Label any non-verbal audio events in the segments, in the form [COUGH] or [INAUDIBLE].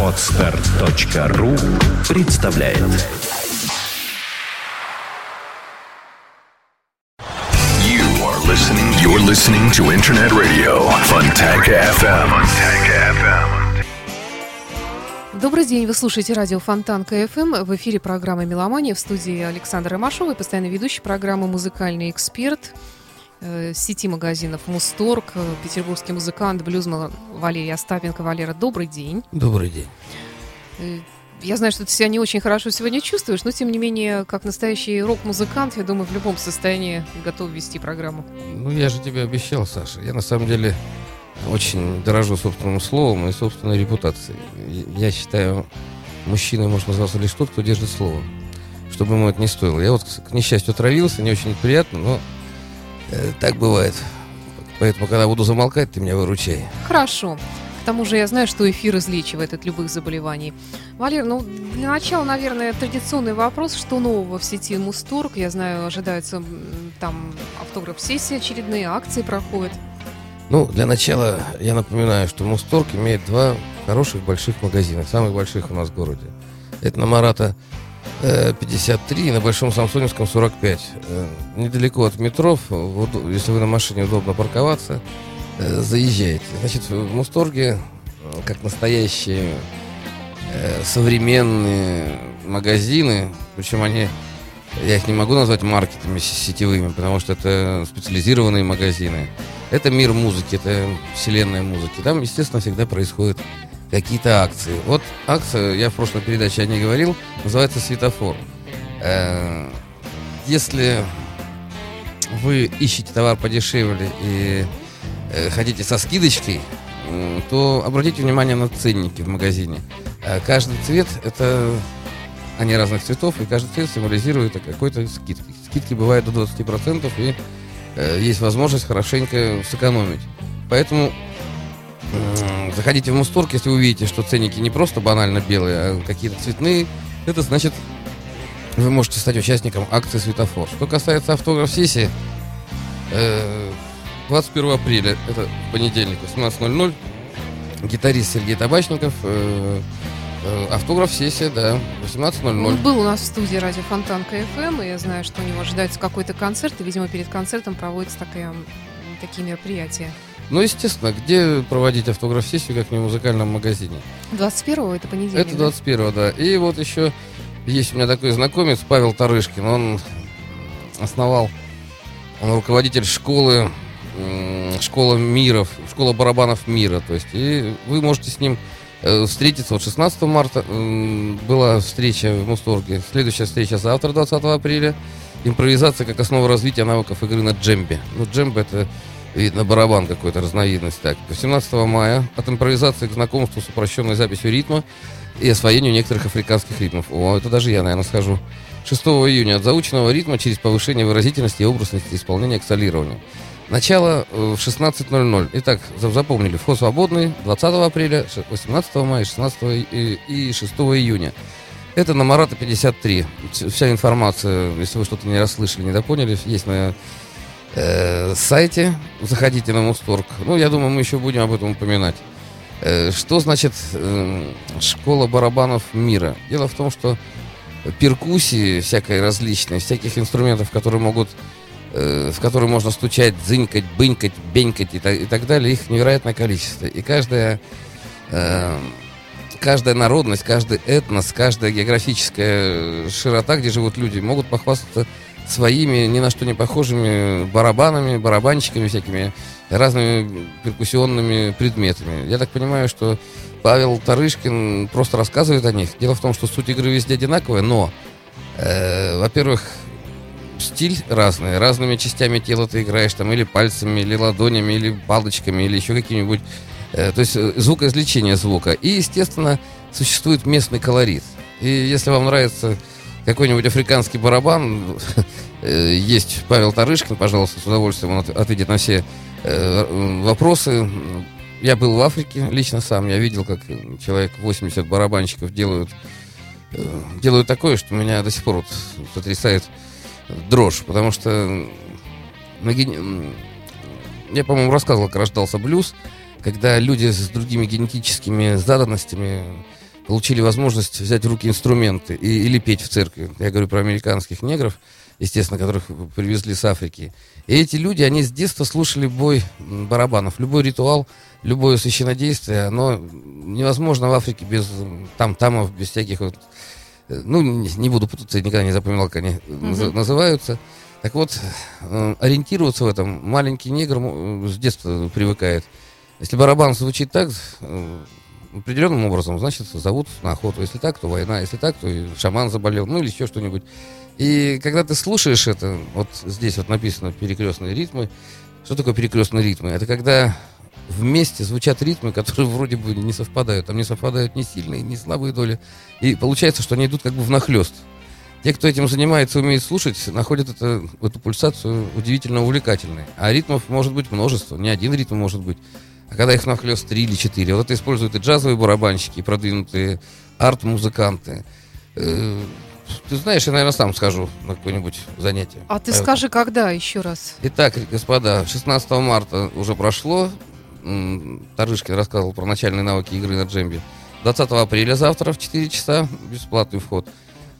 Отстар.ру представляет You are listening. You're listening to Internet Radio Fontanka FM. FM. Добрый день, вы слушаете радио Фонтанка FM. В эфире программа «Меломания» в студии Александра Ромашова и постоянный ведущий программы «Музыкальный эксперт» сети магазинов «Музторг», э, петербургский музыкант, блюзман Валерий Остапенко. Валера, добрый день. Добрый день. Э, Я знаю, что ты себя не очень хорошо сегодня чувствуешь, но тем не менее, как настоящий рок-музыкант, я думаю, в любом состоянии готов вести программу. Ну, я же тебе обещал, Саша. Я на самом деле очень дорожу собственным словом и собственной репутацией. Я считаю, мужчиной может называться лишь тот, кто держит слово. Чтобы ему это не стоило. Я вот, к несчастью, отравился, не очень приятно, но э, так бывает. Поэтому, когда буду замолкать, ты меня выручай. Хорошо. К тому же я знаю, что эфир излечивает от любых заболеваний. Валер, ну, для начала, наверное, традиционный вопрос. Что нового в сети Мусторг? Я знаю, ожидаются там автограф-сессии очередные, акции проходят. Ну, для начала я напоминаю, что Мусторг имеет два хороших больших магазина, самых больших у нас в городе. Это на Марата э, 53 и на Большом Самсоневском 45. Э, недалеко от метро, в уд- если вы на машине удобно парковаться, э, заезжаете. Значит, в Мусторге, э, как настоящие современные магазины, причем они, я их не могу назвать маркетами сетевыми, потому что это специализированные магазины. Это мир музыки, это вселенная музыки. Там, естественно, всегда происходят какие-то акции. Вот акция, я в прошлой передаче о ней говорил, называется «Светофор». Э, Если вы ищете товар подешевле и э, хотите со скидочкой, то обратите внимание на ценники в магазине. Э, Каждый цвет – это они разных цветов, и каждый цвет символизирует какой-то скидки. Скидки бывают до 20%, и э, есть возможность хорошенько сэкономить. Поэтому заходите в Мусторг, если вы увидите, что ценники не просто банально белые, а какие-то цветные, это значит, вы можете стать участником акции «Светофор». Что касается автограф-сессии, э, 21 апреля, это понедельник, 18.00, гитарист Сергей Табачников, э, э, автограф-сессия, да, 18.00. Он был у нас в студии радио Фонтан КФМ, и я знаю, что у него ожидается какой-то концерт, и, видимо, перед концертом проводятся такая, такие мероприятия. Ну, естественно, где проводить автограф-сессию, как не в музыкальном магазине? 21-го это понедельник. Это да? 21-го, да. И вот еще есть у меня такой знакомец, Павел Тарышкин. Он основал, он руководитель школы, школа миров, школа барабанов мира. То есть, и вы можете с ним э, встретиться. Вот 16 марта была встреча в Мусторге. Следующая встреча завтра, 20 апреля. Импровизация как основа развития навыков игры на джембе. Ну, джембе это видно барабан какой-то, разновидность. Так, 17 мая от импровизации к знакомству с упрощенной записью ритма и освоению некоторых африканских ритмов. О, это даже я, наверное, скажу. 6 июня от заученного ритма через повышение выразительности и образности исполнения к солированию. Начало э, в 16.00. Итак, за- запомнили, вход свободный 20 апреля, ш- 18 мая, 16 и, и 6 июня. Это на Марата 53. Вс- Вся информация, если вы что-то не расслышали, не допоняли, есть на э, сайте. Заходите на Мусторг. Ну, я думаю, мы еще будем об этом упоминать. Э, Что значит э, школа барабанов мира? Дело в том, что перкуссии всякой различной, всяких инструментов, которые могут, э, в которые можно стучать, зынькать, бынькать, бенькать и, та- и так далее, их невероятное количество. И каждая, э, каждая народность, каждый этнос, каждая географическая широта, где живут люди, могут похвастаться своими ни на что не похожими барабанами, барабанщиками всякими, разными перкуссионными предметами. Я так понимаю, что Павел Тарышкин просто рассказывает о них. Дело в том, что суть игры везде одинаковая, но, э, во-первых, стиль разный. Разными частями тела ты играешь, там, или пальцами, или ладонями, или палочками, или еще какими-нибудь. э, то есть э, звукоизвлечение звука. И, естественно, существует местный колорит. И если вам нравится какой-нибудь африканский барабан, э, есть Павел Тарышкин, пожалуйста, с удовольствием он от- ответит на все э, вопросы. Я был в Африке лично сам, я видел, как человек 80 барабанщиков делают, э, делают такое, что меня до сих пор вот потрясает дрожь, потому что я, по-моему, рассказывал, как рождался блюз, когда люди с другими генетическими заданностями получили возможность взять в руки инструменты и, или петь в церкви. Я говорю про американских негров, естественно, которых привезли с Африки. И эти люди, они с детства слушали бой барабанов. Любой ритуал, любое священнодействие, оно невозможно в Африке без там-тамов, без всяких вот... э, Ну, не, не буду путаться, я никогда не запоминал, как они наз- называются. Так вот, э, ориентироваться в этом маленький негр с детства привыкает. Если барабан звучит так, определенным образом, значит, зовут на охоту. Если так, то война. Если так, то шаман заболел, ну или еще что-нибудь. И когда ты слушаешь это, вот здесь вот написано перекрестные ритмы. Что такое перекрестные ритмы? Это когда вместе звучат ритмы, которые [LAUGHS] вроде бы не совпадают. Там не совпадают ни сильные, ни слабые доли. И получается, что они идут как бы внахлёст. Те, кто этим занимается, умеет слушать, находят это, эту пульсацию удивительно увлекательной. А ритмов может быть множество, не один ритм может быть. А когда их нахлест три или четыре, вот это используют и джазовые барабанщики, и продвинутые арт-музыканты. Э, Ты знаешь, я, наверное, сам схожу на какое-нибудь занятие. А ты Э, скажи, когда еще раз? Итак, господа, 16 марта уже прошло. Тарышкин рассказывал про начальные навыки игры на джембе. 20 апреля завтра в 4 часа бесплатный вход.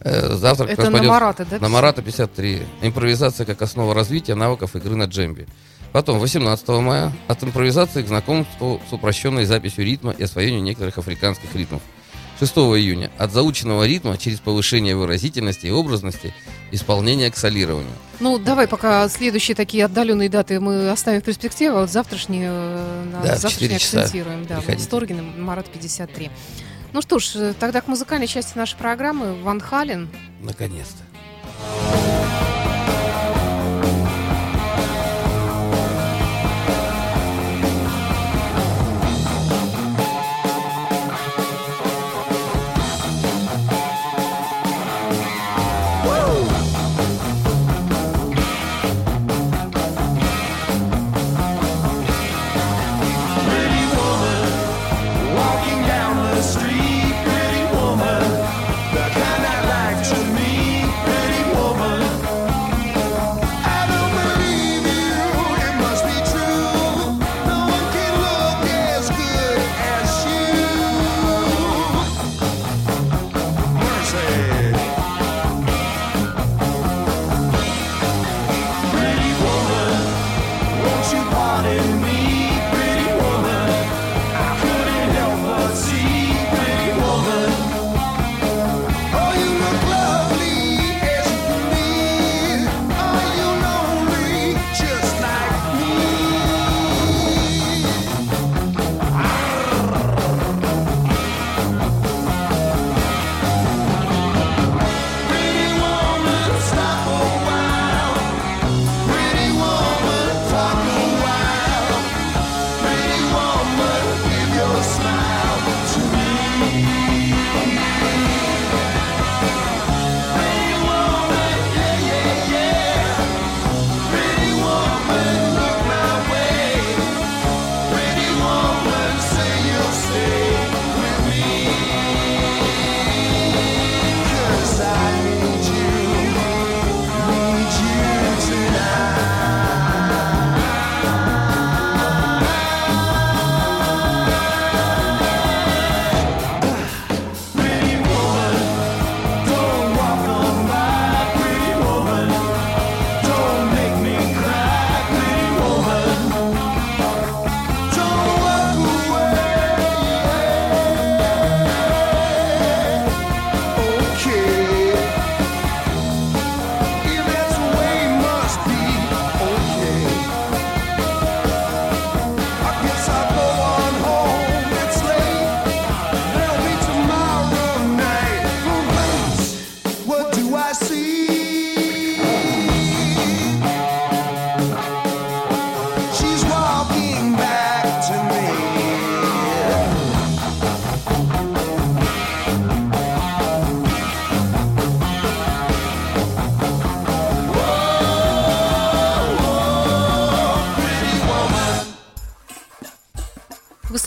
Э, Завтра Это на Марата, да? на Марата 53. Импровизация как основа развития навыков игры на джембе. Потом, 18 мая, от импровизации к знакомству с упрощенной записью ритма и освоению некоторых африканских ритмов. 6 июня от заученного ритма через повышение выразительности и образности исполнения к солированию. Ну, давай пока следующие такие отдаленные даты мы оставим в перспективе, а вот завтрашние, э, Да, завтрашние 4 часа акцентируем. Да, приходите. Сторгин, Марат 53. Ну что ж, э, тогда к музыкальной части нашей программы Ван Хален. Наконец-то.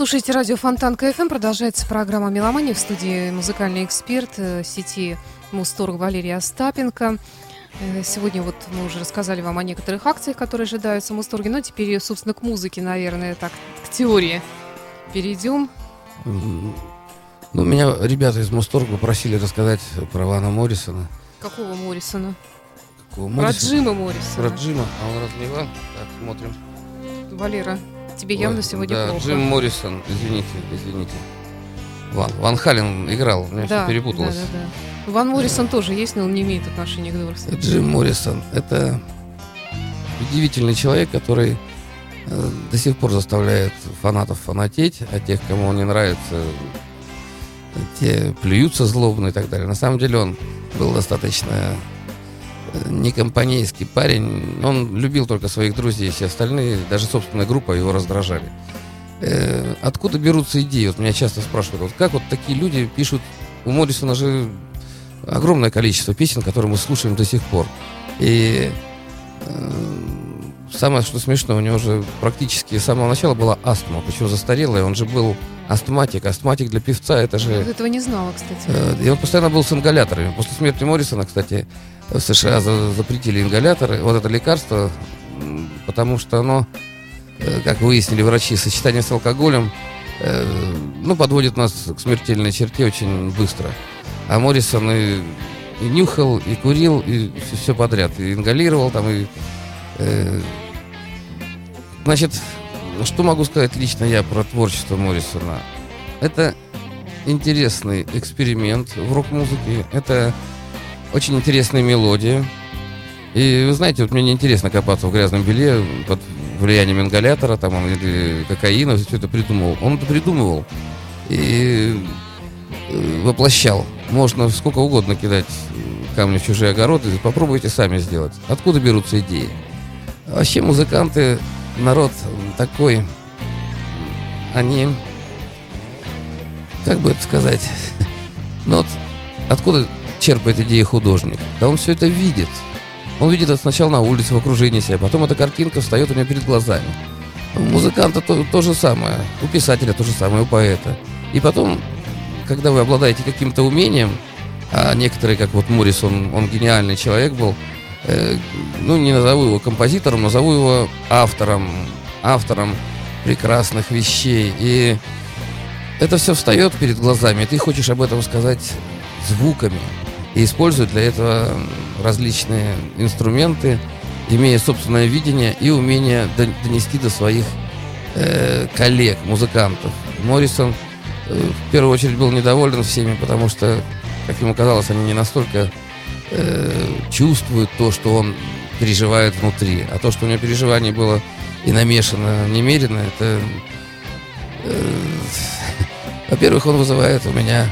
Слушаете радио Фонтанка FM. Продолжается программа «Меломания» в студии музыкальный эксперт э, сети Музторг Валерия Остапенко. Э, Сегодня вот мы уже рассказали вам о некоторых акциях, которые ожидаются в Музторге, но теперь, собственно, к музыке, наверное, так, к теории перейдем. Ну, меня ребята из Музторга попросили рассказать про Вана Моррисона. Какого Моррисона? Какого Про Моррисона? Джима Про Моррисона. Джима. А он разве Иван? Так, смотрим. Валера, тебе явно Ой, сегодня да, плохо. Джим Моррисон, извините, извините. Ван, Ван Хален играл, у меня да, все перепуталось. Да, да, да. Ван Моррисон тоже есть, но он не имеет отношения к Дорсу. Джим Моррисон – это удивительный человек, который э, до сих пор заставляет фанатов фанатеть, а тех, кому он не нравится, те плюются злобно и так далее. На самом деле он был достаточно э, некомпанейский парень. Он любил только своих друзей, все остальные, даже собственная группа его раздражали. Э, Откуда берутся идеи? Вот меня часто спрашивают, вот как вот такие люди пишут... У Моррисона же огромное количество песен, которые мы слушаем до сих пор. И э, самое, что смешно, у него же практически с самого начала была астма, причем застарелая. Он же был астматик. Астматик для певца это же... Вот этого не знала, кстати. Э, И он постоянно был с ингаляторами. После смерти Моррисона, кстати, в США за- запретили ингаляторы. Вот это лекарство, потому что оно, э, как выяснили врачи, сочетание с алкоголем, э, ну, подводит нас к смертельной черте очень быстро. А Моррисон и, и нюхал, и курил, и все, подряд. И ингалировал там, и... э, значит, что могу сказать лично я про творчество Моррисона? Это интересный эксперимент в рок-музыке. Это очень интересная мелодия. И вы знаете, вот мне не интересно копаться в грязном белье под влиянием ингалятора там, или кокаина, все это придумывал. Он это придумывал и э, воплощал. Можно сколько угодно кидать камни в чужие огороды, попробуйте сами сделать. Откуда берутся идеи? Вообще музыканты, народ такой, они как бы это сказать, ну вот откуда черпает идеи художник? Да он все это видит. Он видит это сначала на улице, в окружении себя, потом эта картинка встает у него перед глазами. У музыканта то, то же самое, у писателя то же самое, у поэта. И потом, когда вы обладаете каким-то умением, а некоторые, как вот Моррисон, он гениальный человек был, ну, не назову его композитором, назову его автором, автором прекрасных вещей. И это все встает перед глазами, и ты хочешь об этом сказать звуками. И используют для этого различные инструменты, имея собственное видение и умение дон- донести до своих э, коллег, музыкантов. Моррисон э, в первую очередь был недоволен всеми, потому что, как ему казалось, они не настолько э, чувствуют то, что он переживает внутри. А то, что у него переживание было и намешано немерено, это э, [LAUGHS] во-первых, он вызывает у меня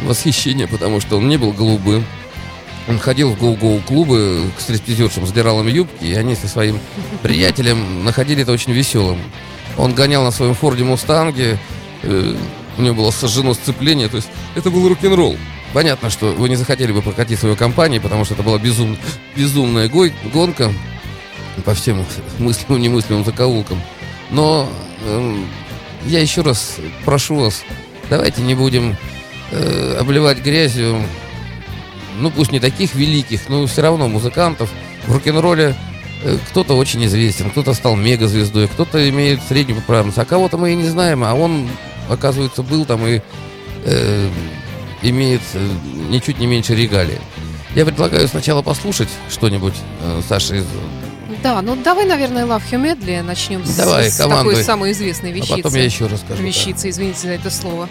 восхищение, потому что он не был голубым. Он ходил в гоу-гоу клубы к стриптизершам, задирал им юбки, и они со своим [LAUGHS] приятелем находили это очень веселым. Он гонял на своем Форде Мустанге, э, у него было сожжено сцепление, то есть это был рок-н-ролл. Понятно, что вы не захотели бы прокатить свою компанию, потому что это была безум- безумная гой- гонка по всем [LAUGHS] мыслимым и немыслимым закоулкам. Но эм, я еще раз прошу вас, давайте не будем э, обливать грязью, ну пусть не таких великих, но все равно музыкантов. В рок-н-ролле э, кто-то очень известен, кто-то стал мегазвездой, кто-то имеет среднюю популярность, а кого-то мы и не знаем, а он, оказывается, был там и э, имеет э, ничуть не меньше регалии. Я предлагаю сначала послушать что-нибудь, э, Саша, из Да, ну давай, наверное, Love You Medley начнем с, Давай, с командуй. такой самой известной А вещицы. потом я еще расскажу. да. Вещица, извините за это слово.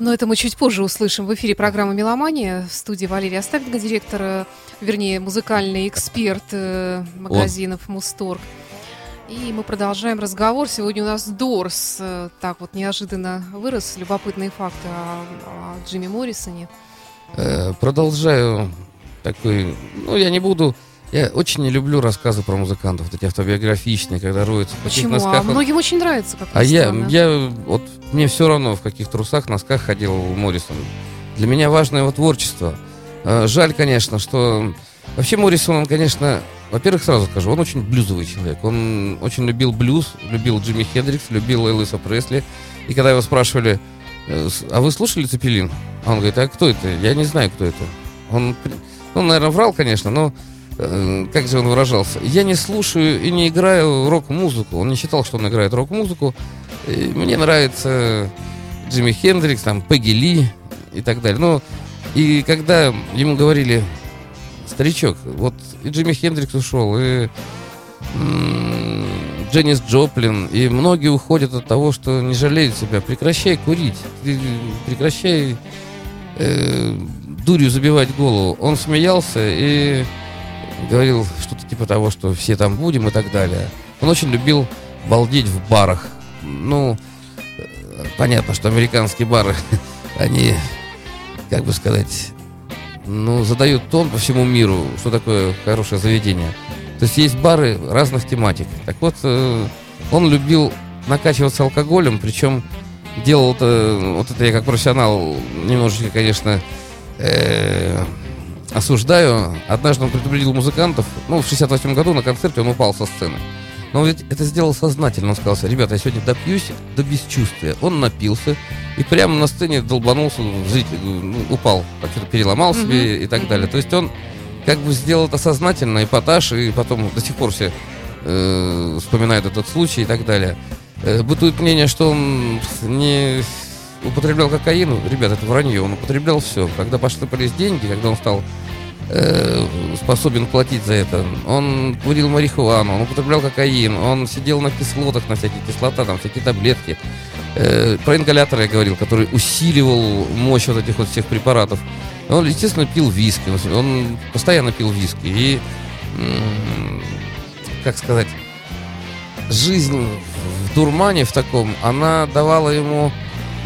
Но это мы чуть позже услышим в эфире программы «Меломания». В студии Валерия Остапенко, директор, э, вернее, музыкальный эксперт э, магазинов «Мусторг». И мы продолжаем разговор. Сегодня у нас Дорс. э, Так вот неожиданно вырос. Любопытные факты о, о Джимми Моррисоне. Э, Продолжаю такой... Ну, я не буду... Я очень не люблю рассказы про музыкантов, вот эти автобиографичные, когда роются в каких Почему? А он- многим очень нравится, как А я, странно. я, вот мне все равно, в каких трусах, носках ходил Моррисон. Для меня важно его творчество. Э, Жаль, конечно, что... Вообще Моррисон, он, конечно... Во-первых, сразу скажу, он очень блюзовый человек. Он очень любил блюз, любил Джимми Хендрикс, любил Элвиса Пресли. И когда его спрашивали, э, а вы слушали Цепелин? А он говорит, а кто это? Я не знаю, кто это. Он, ну, наверное, врал, конечно, но как же он выражался? Я не слушаю и не играю рок-музыку. Он не считал, что он играет рок-музыку. Мне нравится Джимми Хендрикс, там, Пегги Ли и так далее. Ну, и когда ему говорили, старичок, вот и Джимми Хендрикс ушел, и м, Дженнис Джоплин, и многие уходят от того, что не жалеют себя. Прекращай курить, прекращай э, дурью забивать голову. Он смеялся и говорил что-то типа того, что все там будем и так далее. Он очень любил балдеть в барах. Ну, э, понятно, что американские бары, [LAUGHS] они, как бы сказать, ну, задают тон по всему миру, что такое хорошее заведение. То есть есть бары разных тематик. Так вот, э, он любил накачиваться алкоголем, причем делал это, вот это я как профессионал немножечко, конечно, э, осуждаю. Однажды он предупредил музыкантов, ну, в 68 году на концерте он упал со сцены. Но он ведь это сделал сознательно. Он сказал, ребята, я сегодня допьюсь до бесчувствия. Он напился и прямо на сцене долбанулся, зритель, ну, упал, так что-то переломал Мгм, себе и так далее. То есть он как бы сделал это сознательно, эпатаж, и потом до сих пор все э, вспоминают этот случай и так далее. Э, бытует мнение, что он не употреблял кокаин. Ребят, это вранье. Он употреблял все. Когда посыпались деньги, когда он стал э, способен платить за это. Он курил марихуану, он употреблял кокаин, он сидел на кислотах, на всякие кислота, там всякие таблетки. Э, про ингалятор я говорил, который усиливал мощь вот этих вот всех препаратов. Он, естественно, пил виски, он постоянно пил виски. И, как сказать, жизнь в дурмане в таком, она давала ему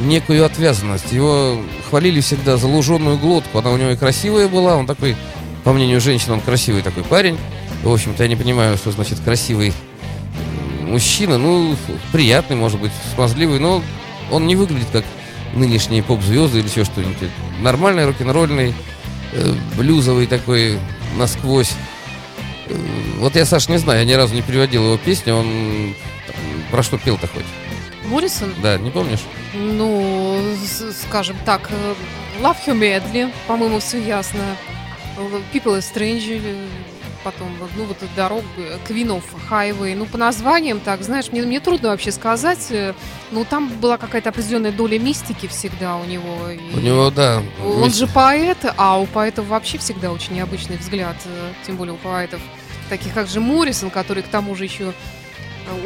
некую отвязанность. Его хвалили всегда за луженую глотку. Она у него и красивая была. Он такой, по мнению женщин, он красивый такой парень. В общем-то, я не понимаю, что значит красивый мужчина. Ну, приятный, может быть, смазливый, но он не выглядит как нынешние поп-звезды или еще что-нибудь. Нормальный, рок-н-ролльный, э, блюзовый такой насквозь. Э, Вот я, Саш, не знаю, я ни разу не переводил его песню. Он про что пел-то хоть? Моррисон? Да, не помнишь? Ну, скажем так, э, Love You Madly, по-моему, все ясно. People are Strange, э, потом, ну, вот эта дорога, э, Queen of Highway. Ну, по названиям так, знаешь, мне, мне трудно вообще сказать. Ну, там была какая-то определенная доля мистики всегда у него. и- У него, да. Он мис- же поэт, а у поэтов вообще всегда очень необычный взгляд, тем более у поэтов, таких как же Моррисон, который к тому же еще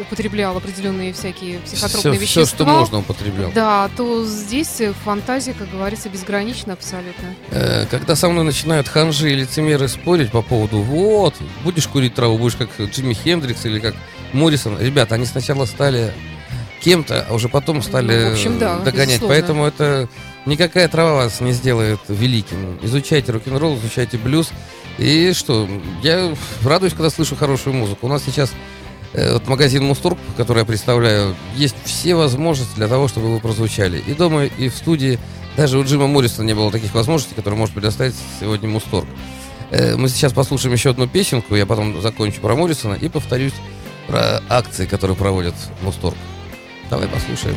употреблял определенные всякие психотропные все, вещества. все, что можно, употреблял. Да, то здесь э, фантазия, как говорится, безгранична абсолютно. Э, Когда со мной начинают ханжи и лицемеры спорить по поводу вот, будешь курить траву, будешь как Джимми Хендрикс или как Моррисон. Ребята, они сначала стали кем-то, а уже потом стали Ну, в общем, да, догонять. безусловно. Поэтому это никакая трава вас не сделает великим. Изучайте рок-н-ролл, изучайте блюз. И что, я радуюсь, когда слышу хорошую музыку. У нас сейчас э, вот магазин Мусторг, который я представляю, есть все возможности для того, чтобы вы прозвучали. И дома, и в студии. Даже у Джима Моррисона не было таких возможностей, которые может предоставить сегодня Мусторг. Э, Мы сейчас послушаем еще одну песенку, я потом закончу про Моррисона и повторюсь про акции, которые проводят Мусторг. Давай послушаем.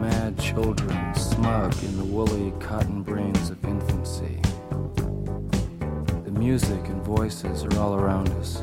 mad children, smug in the woolly cotton brains of infancy. The music and voices are all around us.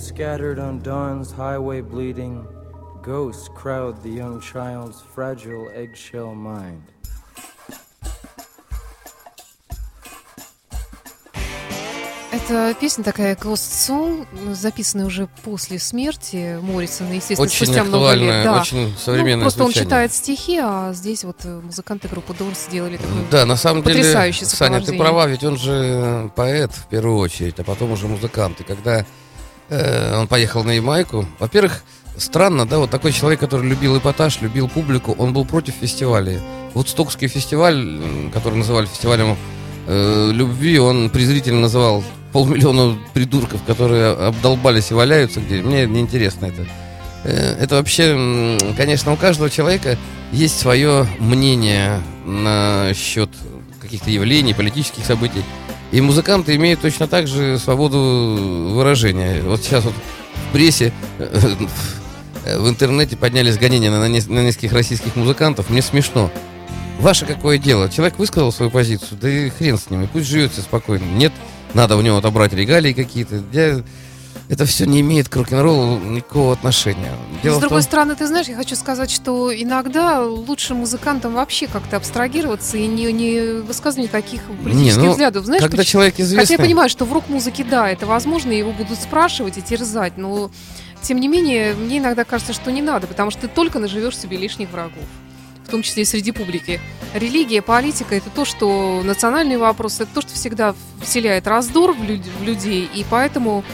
Scattered on dawn's highway bleeding, ghosts crowd the young child's fragile eggshell mind. Это песня такая Ghost Song, записанная уже после смерти Моррисона, естественно, Очень спустя много лет. Да. очень Ну, современная просто он звучание. читает стихи, а здесь вот э, музыканты группы Дорс сделали такой Да, на самом деле, Саня, ты права, ведь он же поэт в первую очередь, а потом уже музыкант. И когда э, он поехал на Ямайку, во-первых, странно, да, вот такой человек, который любил эпатаж, любил публику, он был против фестивалей. Вот Стокский фестиваль, который называли фестивалем э, любви, он презрительно называл полмиллиона придурков, которые обдолбались и валяются где. Мне неинтересно это. Э, Это вообще, конечно, у каждого человека есть свое мнение насчет каких-то явлений, политических событий. И музыканты имеют точно так же свободу выражения. Вот сейчас вот в прессе, э, в интернете поднялись гонения на, на нескольких российских музыкантов. Мне смешно. Ваше какое дело? Человек высказал свою позицию, да и хрен с ними, пусть живет себе спокойно. Нет, надо у него отобрать регалии какие-то. Я- Это все не имеет к рок-н-роллу никакого отношения. Дело С другой том- стороны, ты знаешь, я хочу сказать, что иногда лучше музыкантам вообще как-то абстрагироваться и не, не высказывать никаких политических ну, взглядов. Знаешь, когда поч- человек Хотя известный... я понимаю, что в рок-музыке, да, это возможно, его будут спрашивать и терзать, но тем не менее, мне иногда кажется, что не надо, потому что ты только наживешь себе лишних врагов, в том числе и среди публики. Религия, политика – это то, что национальные вопросы, это то, что всегда вселяет раздор в, люд- в людей, и поэтому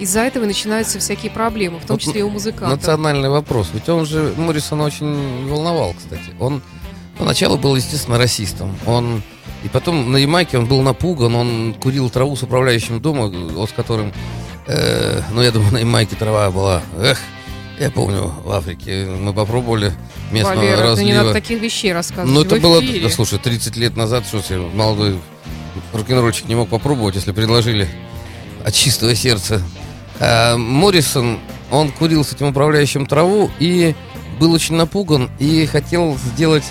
из-за этого начинаются всякие проблемы, в том Вот числе и у музыкантов. Национальный вопрос. Ведь он же Моррисон очень волновал, кстати. Он поначалу был, естественно, расистом. Он и потом на Ямайке он был напуган, он курил траву с управляющим дома, вот с которым, э, ну, я думаю, на Ямайке трава была, эх, я помню, в Африке мы попробовали местного Валера, разлива. не надо таких вещей рассказывать. Ну, это было, да, слушай, 30 лет назад, что себе, молодой рок-н-ролльщик не мог попробовать, если предложили от чистого сердца. А Моррисон, он курил с этим управляющим траву и был очень напуган и хотел сделать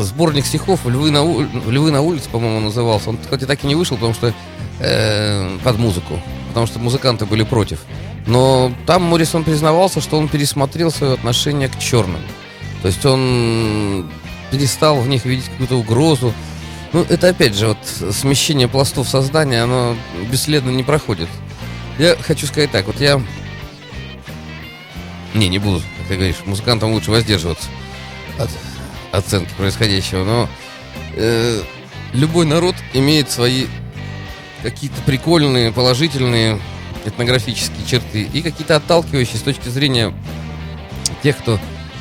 сборник стихов «Львы на, у- «Львы на улице», по-моему, назывался. Он, кстати, так и не вышел, потому что э, под музыку, потому что музыканты были против. Но там Моррисон признавался, что он пересмотрел свое отношение к черным. То есть он перестал в них видеть какую-то угрозу. Ну, это опять же, вот смещение пластов сознания, оно бесследно не проходит. Я хочу сказать так, вот я... Не, не буду, как ты говоришь, музыкантам лучше воздерживаться от оценки происходящего, но э, любой народ имеет свои какие-то прикольные, положительные этнографические черты, и какие-то отталкивающие с точки зрения тех, кто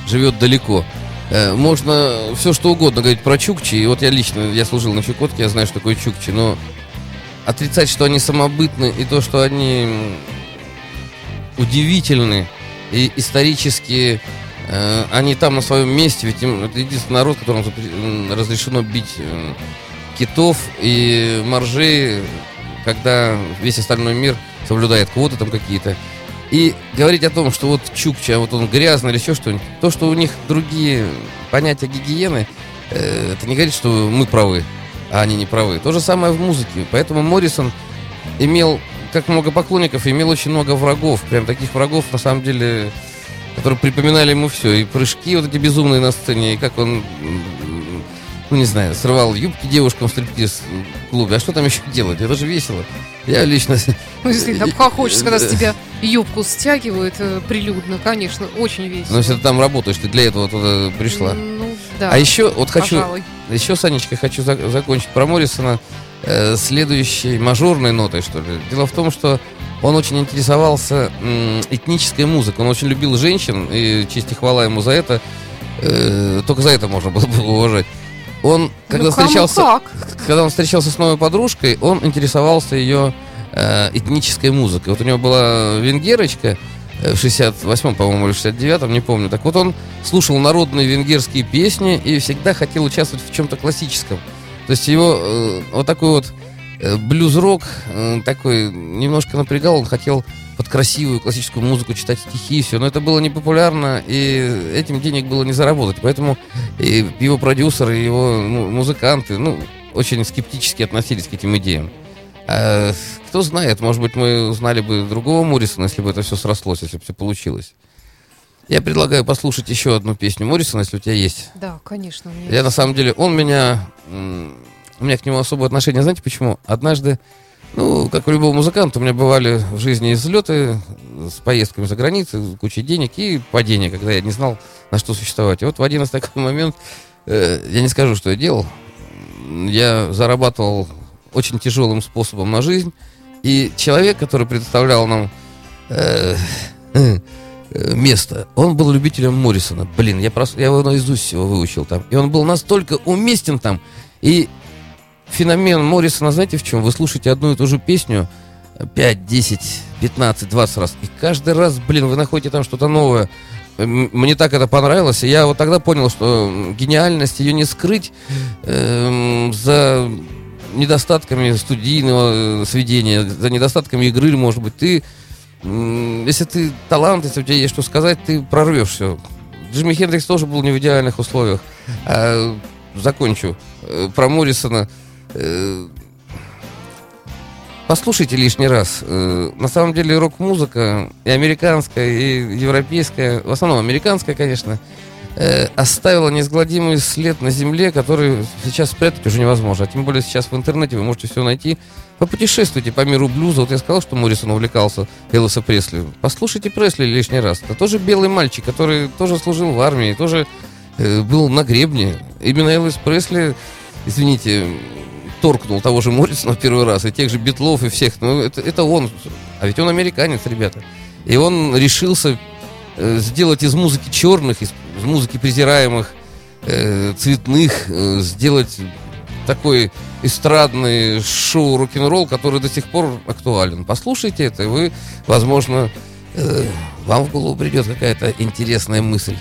живет далеко. Э, Можно все что угодно говорить про чукчи, и вот я лично, я служил на Чукотке, я знаю, что такое чукчи, но отрицать, что они самобытны, и то, что они удивительны, и исторически э, они там на своем месте, ведь им, это единственный народ, которому разрешено бить э, китов и моржей, когда весь остальной мир соблюдает квоты там какие-то. И говорить о том, что вот Чукча, вот он грязный или еще что-нибудь, то, что у них другие понятия гигиены, э, это не говорит, что мы правы, а они не правы. То же самое в музыке. Поэтому Моррисон имел, как много поклонников, имел очень много врагов. Прям таких врагов, на самом деле, которые припоминали ему все. И прыжки вот эти безумные на сцене, и как он, ну не знаю, срывал юбки девушкам в стриптиз-клубе. А что там еще делать? Это же весело. Я лично... Ну, если обхохочешься, [LAUGHS] когда с тебя юбку стягивают э, прилюдно, конечно, очень Ну, весело. если ты там работаешь, ты для этого туда пришла. Ну, да. А еще вот хочу, пожалуй. еще, Санечка, хочу зак- закончить про Моррисона э, следующей мажорной нотой, что ли. Дело в том, что он очень интересовался м, этнической музыкой. Он очень любил женщин, и честь и хвала ему за это. Э, только за это можно было бы уважать. Он, когда ну, встречался, как? когда он встречался с новой подружкой, он интересовался ее э, этнической музыкой. Вот у него была венгерочка э, в 68-м, по-моему, или 69-м, не помню. Так вот он слушал народные венгерские песни и всегда хотел участвовать в чем-то классическом. То есть его э, вот такой вот э, блюз-рок э, такой немножко напрягал. Он хотел под красивую классическую музыку читать стихи и все. Но это было не популярно, и этим денег было не заработать. Поэтому и его продюсеры, и его ну, музыканты, ну, очень скептически относились к этим идеям. А, кто знает, может быть, мы узнали бы другого Моррисона, если бы это все срослось, если бы все получилось. Я предлагаю послушать еще одну песню Моррисона, если у тебя есть. Да, конечно. у меня Я на самом деле, он меня, у меня к нему особое отношение, знаете почему? Однажды, ну, как у любого музыканта, у меня бывали в жизни взлеты с поездками за границу, куча денег и падения, когда я не знал, на что существовать. И вот в один из такой момент, э, я не скажу, что я делал, я зарабатывал очень тяжелым способом на жизнь, и человек, который предоставлял нам э, э, место, он был любителем Моррисона. Блин, я, просто, я его наизусть всего выучил там. И он был настолько уместен там. И феномен Моррисона, знаете в чем? Вы слушаете одну и ту же песню 5, 10, 15, 20 раз. И каждый раз, блин, вы находите там что-то новое. Мне так это понравилось. И я вот тогда понял, что гениальность ее не скрыть эм, за недостатками студийного э, сведения, за недостатками игры, может быть, ты, если ты талант, если у тебя есть что сказать, ты прорвешь все. Джимми Хендрикс тоже был не в идеальных условиях. А, закончу. Э, Про Моррисона. Э, Послушайте лишний раз. На самом деле рок-музыка и американская, и европейская, в основном американская, конечно, э, оставила неизгладимый след на земле, который сейчас спрятать уже невозможно. А тем более сейчас в интернете вы можете все найти. Попутешествуйте по миру блюза. Вот я сказал, что Моррисон увлекался Элвиса Пресли. Послушайте Пресли лишний раз. Это тоже белый мальчик, который тоже служил в армии, тоже э, был на гребне. Именно Элвис Пресли, извините, торкнул того же Моррисона в первый раз, и тех же Битлов, и всех. Ну, это, это он. А ведь он американец, ребята. И он решился э, сделать из музыки черных, из, из музыки презираемых, э, цветных, э, сделать такой эстрадный шоу рок-н-ролл, который до сих пор актуален. Послушайте это, и вы, возможно, э, вам в голову придет какая-то интересная мысль.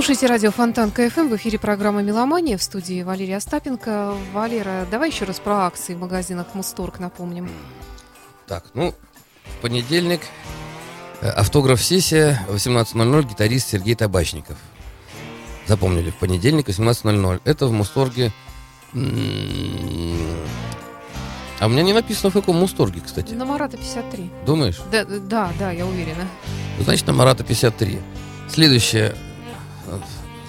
Вы слушаете радио Фонтанка FM. В эфире программа «Меломания» в студии Валерия Остапенко. Валера, давай еще раз про акции в магазинах Музторг напомним. Так, ну, в понедельник э, автограф-сессия 18.00, гитарист Сергей Табачников. Запомнили, в понедельник 18.00. Это в Музторге... А у меня не написано, в каком Музторге, кстати. На Марата 53. Думаешь? Да, да, да, я уверена. Значит, на Марата 53. Следующее.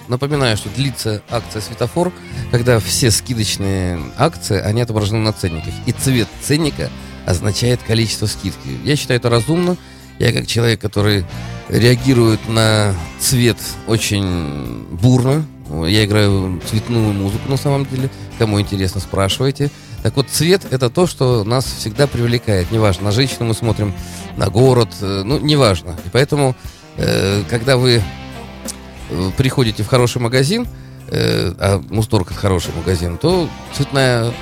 Напоминаю, что длится акция «Светофор», когда все скидочные акции, они отображены на ценниках. И цвет ценника означает количество скидки. Я считаю это разумно. Я как человек, который реагирует на цвет очень бурно. Я играю цветную музыку на самом деле. Кому интересно, спрашивайте. Так вот, цвет это то, что нас всегда привлекает. Неважно, на женщину мы смотрим, на город, э, ну, неважно. И поэтому, э, когда вы приходите в хороший магазин, э, а Мусторг это хороший магазин, то цветная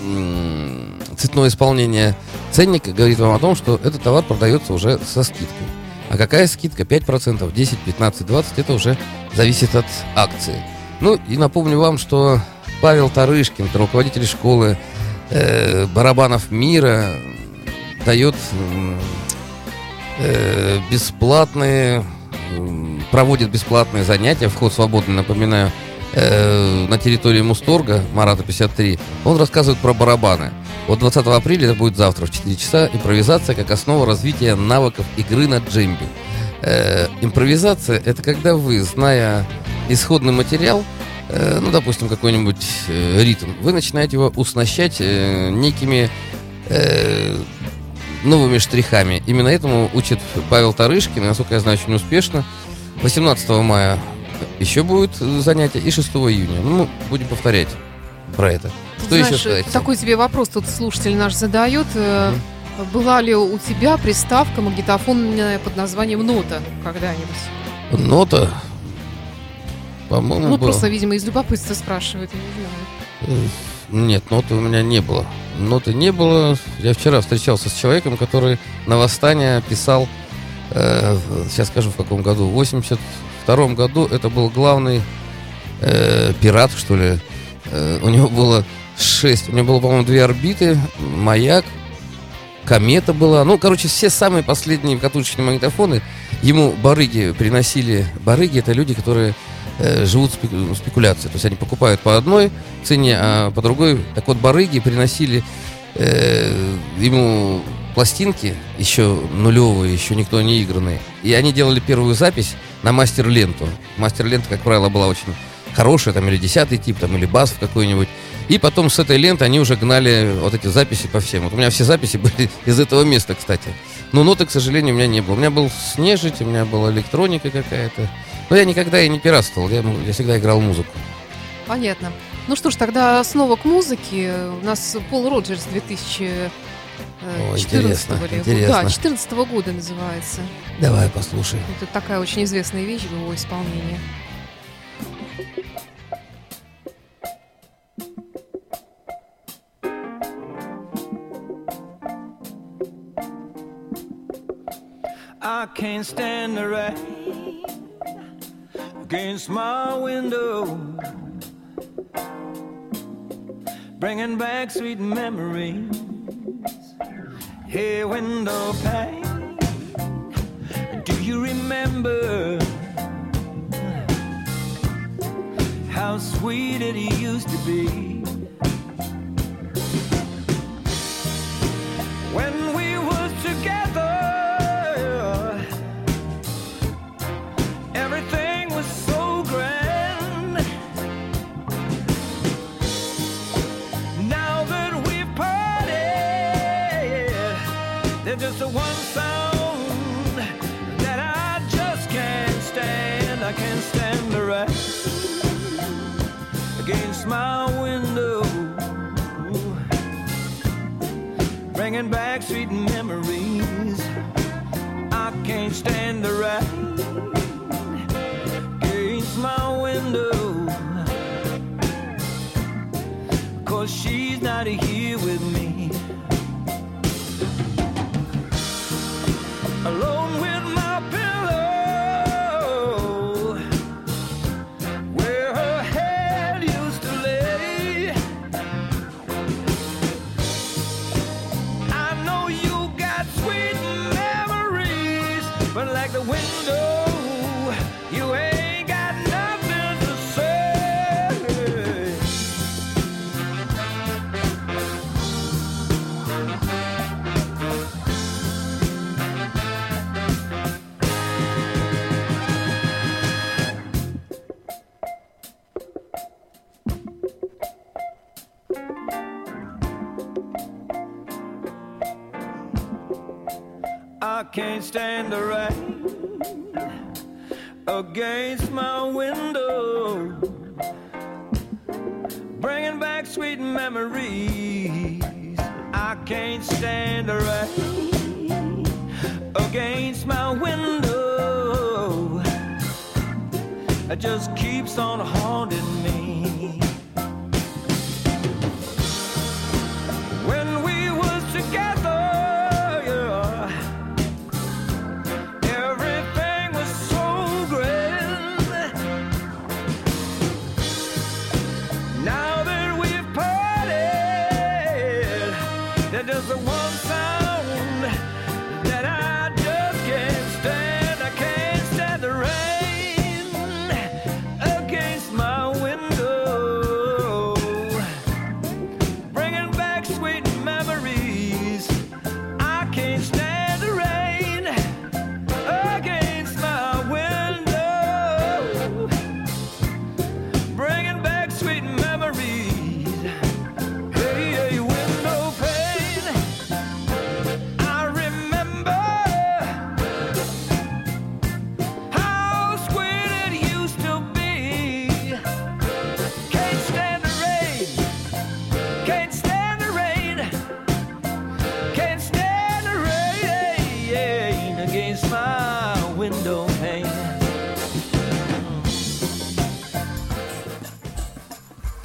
м, цветное исполнение ценника говорит вам о том, что этот товар продается уже со скидкой. А какая скидка? 5%, 10, 15, 20, это уже зависит от акции. Ну и напомню вам, что Павел Тарышкин, руководитель школы э, барабанов мира, дает э, бесплатные, проводит бесплатные занятия, вход свободный, напоминаю, э, на территории Мусторга, Марата 53, он рассказывает про барабаны. Вот 20 апреля, это будет завтра в 4 часа, импровизация как основа развития навыков игры на джембе. Э, импровизация – это когда вы, зная исходный материал, э, ну, допустим, какой-нибудь ритм, вы начинаете его уснащать некими новыми штрихами. Именно этому учит Павел Тарышкин, насколько я знаю, очень успешно. 18 мая еще будет э, занятие, и 6 июня. Ну, мы будем повторять про это. Что Знаешь, еще сказать? Такой тебе вопрос тут слушатель наш задает. Э, Была ли у тебя приставка магнитофонная под названием «Нота» когда-нибудь? Нота, по-моему, Ну, была. просто, видимо, из любопытства спрашивает, я не знаю. Нет, ноты у меня не было. Ноты не было. Я вчера встречался с человеком, который на восстание писал, э, сейчас скажу в каком году, в 82 году это был главный э, пират, что ли. Э, у него было шесть, у него было, по-моему, две орбиты, маяк, комета была. Ну, короче, все самые последние катушечные магнитофоны ему барыги приносили. Барыги это люди, которые живут спеку- спекуляцией. То есть они покупают по одной цене, а по другой. Так вот, барыги приносили э, ему пластинки, еще нулевые, еще никто не игранные. И они делали первую запись на мастер-ленту. Мастер-лента, как правило, была очень хорошая, там или десятый тип, там или бас какой-нибудь. И потом с этой ленты они уже гнали вот эти записи по всем. Вот у меня все записи [LAUGHS] были из этого места, кстати. Но ноты, к сожалению, у меня не было. У меня был снежить, у меня была электроника какая-то. Но я никогда и не пиратствовал, я, я всегда играл музыку. Понятно. Ну что ж, тогда снова к музыке. У нас Пол Роджерс 2014 О, интересно, ли? интересно. Да, 14 года называется. Давай послушай. Это такая очень известная вещь в его исполнении. I can't stand the rain against my window, bringing back sweet memories. Hey, window pane, do you remember how sweet it used to be? When against my window, bringing back sweet memories. I can't stand the rain against my window. Cause she's not here with against my window, bringing back sweet memories. I can't stand the rain against my window. It just keeps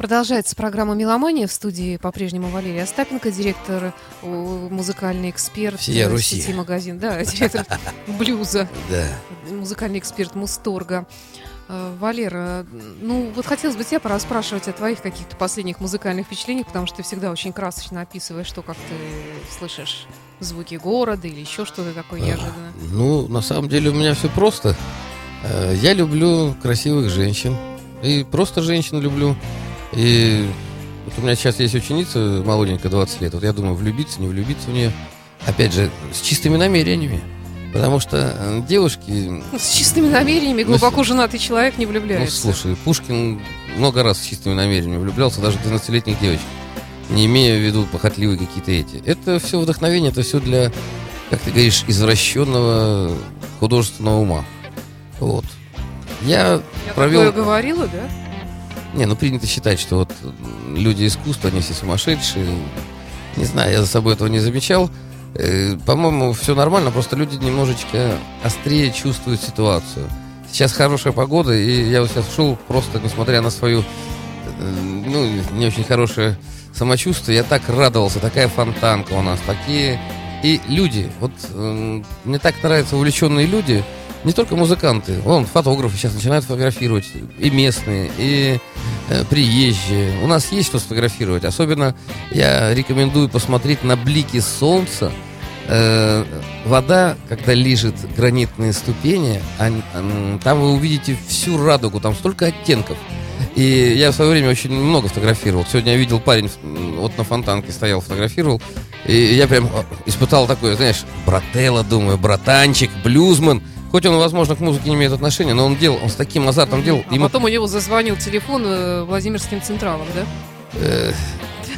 Продолжается программа «Меломания» в студии по-прежнему Валерия Остапенко, директор, э, музыкальный эксперт Всея э, Руси. сети магазин, да, [LAUGHS] директор блюза, Да. музыкальный эксперт Мусторга. Э, Валера, ну вот хотелось бы тебя порасспрашивать о твоих каких-то последних музыкальных впечатлениях, потому что ты всегда очень красочно описываешь то, как ты слышишь звуки города или еще что-то такое неожиданное. Ну, на самом деле у меня все просто. Э, Я люблю красивых женщин. И просто женщин люблю. И вот у меня сейчас есть ученица молоденькая, 20 лет. Вот я думаю, влюбиться, не влюбиться в нее. Опять же, с чистыми намерениями. Потому что э, девушки... Ну, С чистыми намерениями глубоко женатый человек не Ну, влюбляется. слушай, Пушкин много раз с чистыми намерениями влюблялся, даже в 12-летних девочек. Не имея в виду похотливые какие-то эти. Это все вдохновение, это все для, как ты говоришь, извращенного художественного ума. Вот. Я, Я провел... говорила, да? Не, ну принято считать, что вот люди искусства, они все сумасшедшие. Не знаю, я за собой этого не замечал. Э, По-моему, все нормально, просто люди немножечко острее чувствуют ситуацию. Сейчас хорошая погода, и я вот сейчас шел просто, несмотря на свою, э, ну, не очень хорошее самочувствие, я так радовался, такая фонтанка у нас, такие... И люди, вот э, мне так нравятся увлеченные люди, не только музыканты, вон, фотографы сейчас начинают фотографировать, и местные, и э, приезжие. У нас есть что сфотографировать. Особенно я рекомендую посмотреть на блики солнца. Э, вода, когда лежит гранитные ступени, м, там вы увидите всю радугу, там столько оттенков. И я в свое время очень много фотографировал. Сегодня я видел парень, вот на фонтанке стоял, фотографировал. И я прям э, испытал такое, знаешь, брателло, думаю, братанчик, блюзман. Хоть он, возможно, к музыке не имеет отношения, но он делал, он с таким азартом делал. А Ему потом у него зазвонил телефон э, Владимирским Централом, да? Э,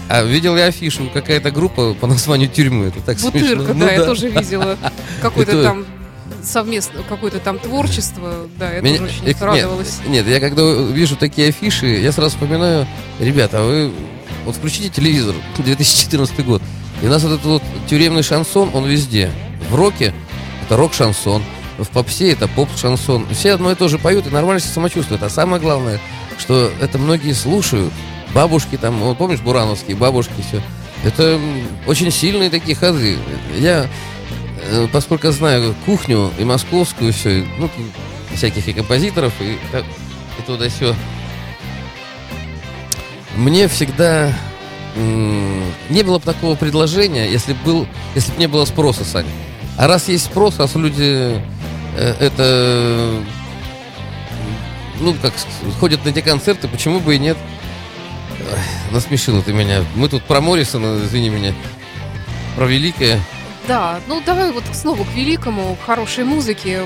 А видел я афишу, какая-то группа по названию тюрьмы. Это так смешно. Бутырка, Ну да, я тоже видела. [LAUGHS] Какое-то то- там совместно, какое-то там творчество. Да, я Меня- тоже очень нет, радовалась. Нет, я когда вижу такие афиши, я сразу вспоминаю, ребята, а вы вот включите телевизор, [LAUGHS] 2014 год, и у нас вот этот вот тюремный шансон, он везде. В роке это рок-шансон, в попсе это поп-шансон. Все одно и то же поют и нормально себя самочувствуют. А самое главное, что это многие слушают. Бабушки там, вот помнишь, бурановские бабушки, все. Это очень сильные такие ходы. Я, э, поскольку знаю кухню и московскую, все, ну, всяких и композиторов, и, и туда все. Мне всегда не было бы такого предложения, если был, если бы не было спроса, Саня. А раз есть спрос, раз люди это ну, как ходят на эти концерты, почему бы и нет? Насмешила ты меня. Мы тут про Моррисона, извини меня, про великое. Да, ну давай вот снова к великому, к хорошей музыке.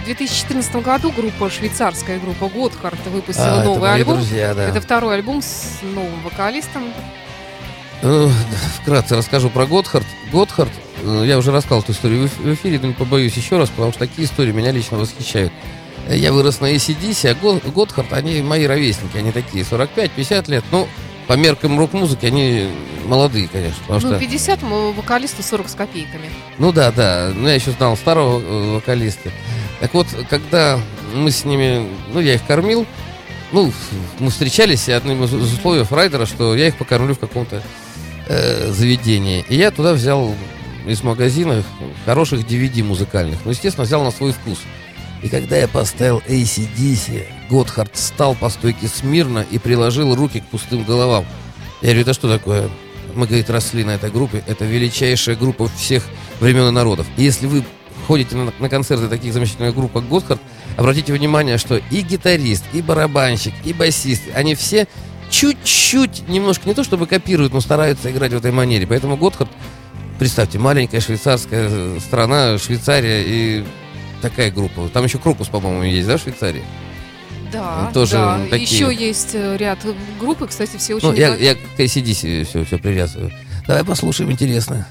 В 2014 году группа, швейцарская группа Готхард выпустила А, это новый мои альбом. друзья, да. Это второй альбом с новым вокалистом. Ну, Вкратце расскажу про Готхард. Готхард, э, я уже рассказал эту историю в эф- в эфире, но не побоюсь еще раз, потому что такие истории меня лично восхищают. Э, Я вырос на ACDC, а Го- Готхард, они мои ровесники, они такие, 45-50 лет. Ну, по меркам рок-музыки они молодые, конечно, Ну, что... 50 м, вокалисту 40 с копейками. Ну да, да. Ну, я еще знал старого э, вокалиста. Так вот, когда мы с ними, ну, я их кормил, ну, мы встречались, и одним из условий райдера, что я их покормлю в каком-то э, заведении. И я туда взял из магазина хороших DVD музыкальных. Ну, естественно, взял на свой вкус. И когда я поставил ACDC, Готхард встал по стойке смирно и приложил руки к пустым головам. Я говорю, это что такое? Мы, говорит, росли на этой группе. Это величайшая группа всех времен и народов. И если вы ходите на, на концерты таких замечательных групп, как Готхард, обратите внимание, что и гитарист, и барабанщик, и басист, они все чуть-чуть, немножко, не то чтобы копируют, но стараются играть в этой манере. Поэтому Готхард, представьте, маленькая швейцарская э, страна, Швейцария и такая группа. Там еще Крокус, по-моему, есть, да, в Швейцарии? Да, Тоже да. такие. Еще есть э, ряд групп, и, кстати, все очень... Ну, я, я к ACDC все, все привязываю. Давай послушаем, интересно.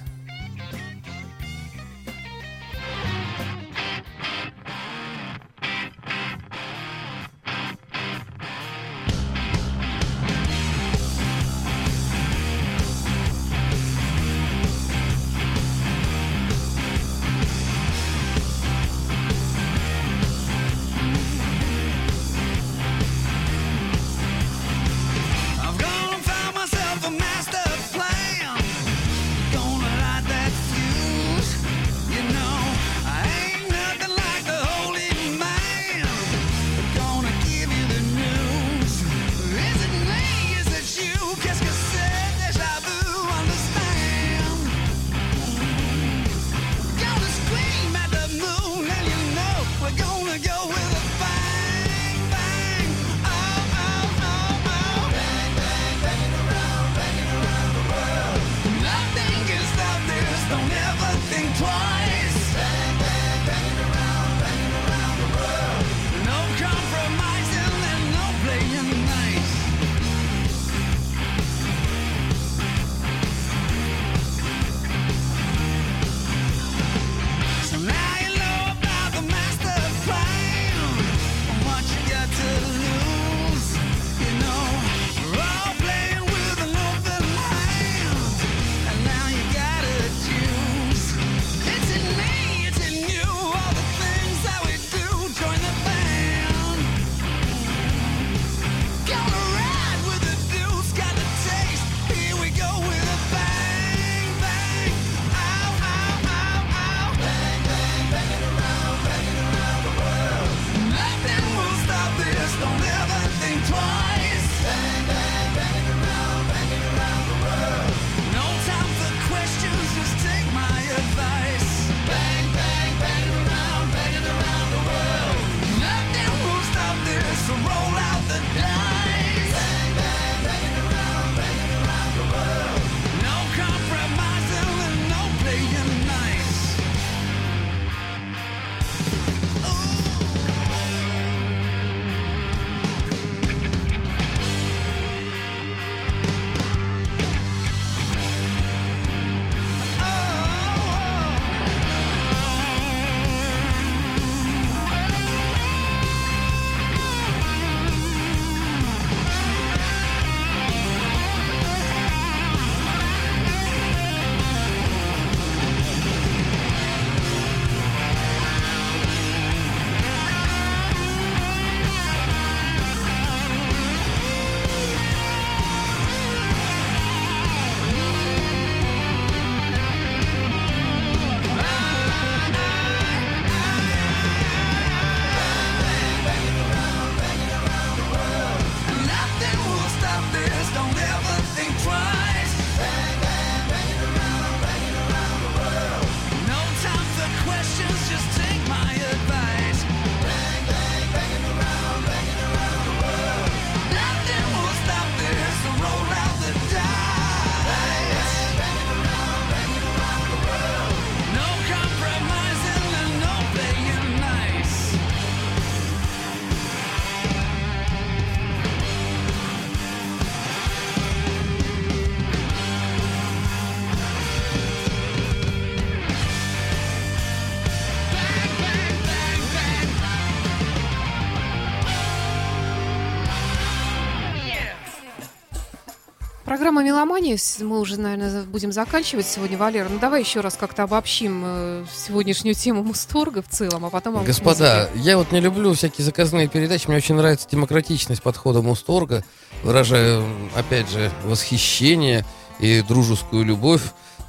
Программа «Меломания». Мы уже, наверное, будем заканчивать сегодня, Валера. Ну, давай еще раз как-то обобщим э, сегодняшнюю тему Мусторга в целом, а потом... Господа, музыке. я вот не люблю всякие заказные передачи. Мне очень нравится демократичность подхода Мусторга. Выражаю, опять же, восхищение и дружескую любовь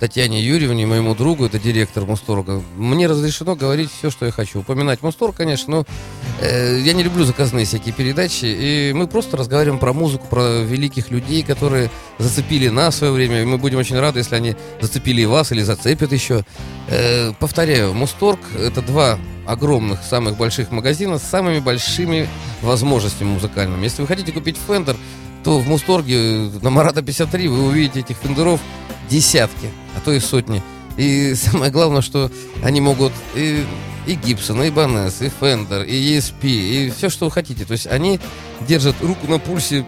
Татьяне Юрьевне, моему другу, это директор Мусторга. Мне разрешено говорить все, что я хочу. Упоминать Мусторг, конечно, но э, я не люблю заказные всякие передачи. И мы просто разговариваем про музыку, про великих людей, которые зацепили нас в свое время. И мы будем очень рады, если они зацепили и вас или зацепят еще. Э, повторяю, Музторг — это два огромных, самых больших магазина с самыми большими возможностями музыкальными. Если вы хотите купить Fender, то в Музторге на Марата 53 вы увидите этих фендеров десятки, а то и сотни. И [LAUGHS] самое главное, что они могут и, и Гибсон, и Ibanez, и Fender, и ESP, и все, что вы хотите. То есть они держат руку на пульсе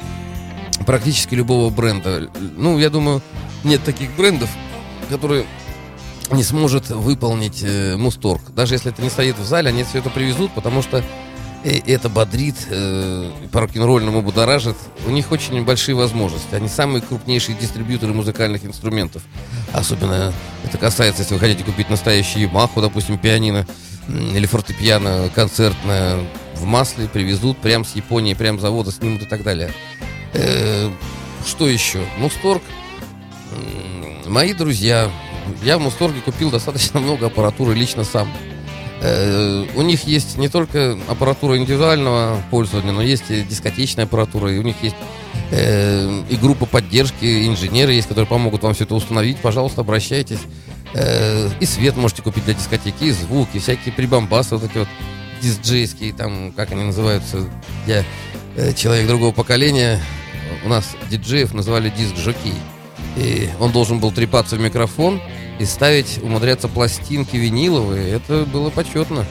практически любого бренда. Ну, я думаю, нет таких брендов, которые не сможет выполнить э, Мусторг. Даже если это не стоит в зале, они все это привезут, потому что э, это бодрит, э, по рок-н-ролльному будоражит. У них очень большие возможности. Они самые крупнейшие дистрибьюторы музыкальных инструментов. Особенно это касается, если вы хотите купить настоящий Ямаху, допустим, пианино или фортепиано концертное в масле, привезут прямо с Японии, прямо с завода снимут и так далее. Э, что еще? Мусторг. Мои друзья. Я в Мусторге купил достаточно [LAUGHS] много аппаратуры лично сам. Э, У них есть не только аппаратура индивидуального пользования, но есть и дискотечная аппаратура, и у них есть э, и группа поддержки, инженеры есть, которые помогут вам все это установить. Пожалуйста, обращайтесь. Э, И свет можете купить для дискотеки, и звук, и всякие прибамбасы, вот эти вот дисджейские, там, как они называются, я э, человек другого поколения, у нас диджеев называли диск-жокей. И он должен был трепаться в микрофон и ставить, умудряться пластинки виниловые. Это было почетно.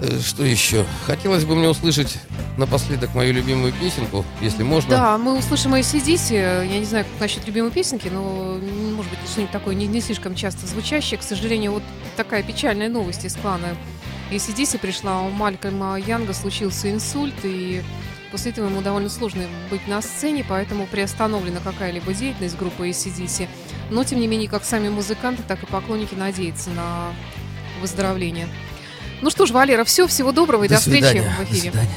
Э, Что еще? Хотелось бы мне услышать напоследок мою любимую песенку, если можно. Да, мы услышим ACDC. Я не знаю, как насчет любимой песенки, но, может быть, что-нибудь такое не, не слишком часто звучащее. К сожалению, вот такая печальная новость из клана ACDC пришла. У Малькольма Янга случился инсульт, и после этого ему довольно сложно быть на сцене, поэтому приостановлена какая-либо деятельность группы ACDC. Но, тем не менее, как сами музыканты, так и поклонники надеются на выздоровление. Ну что ж, Валера, все, всего доброго и до, встречи свидания. в До эфире. свидания.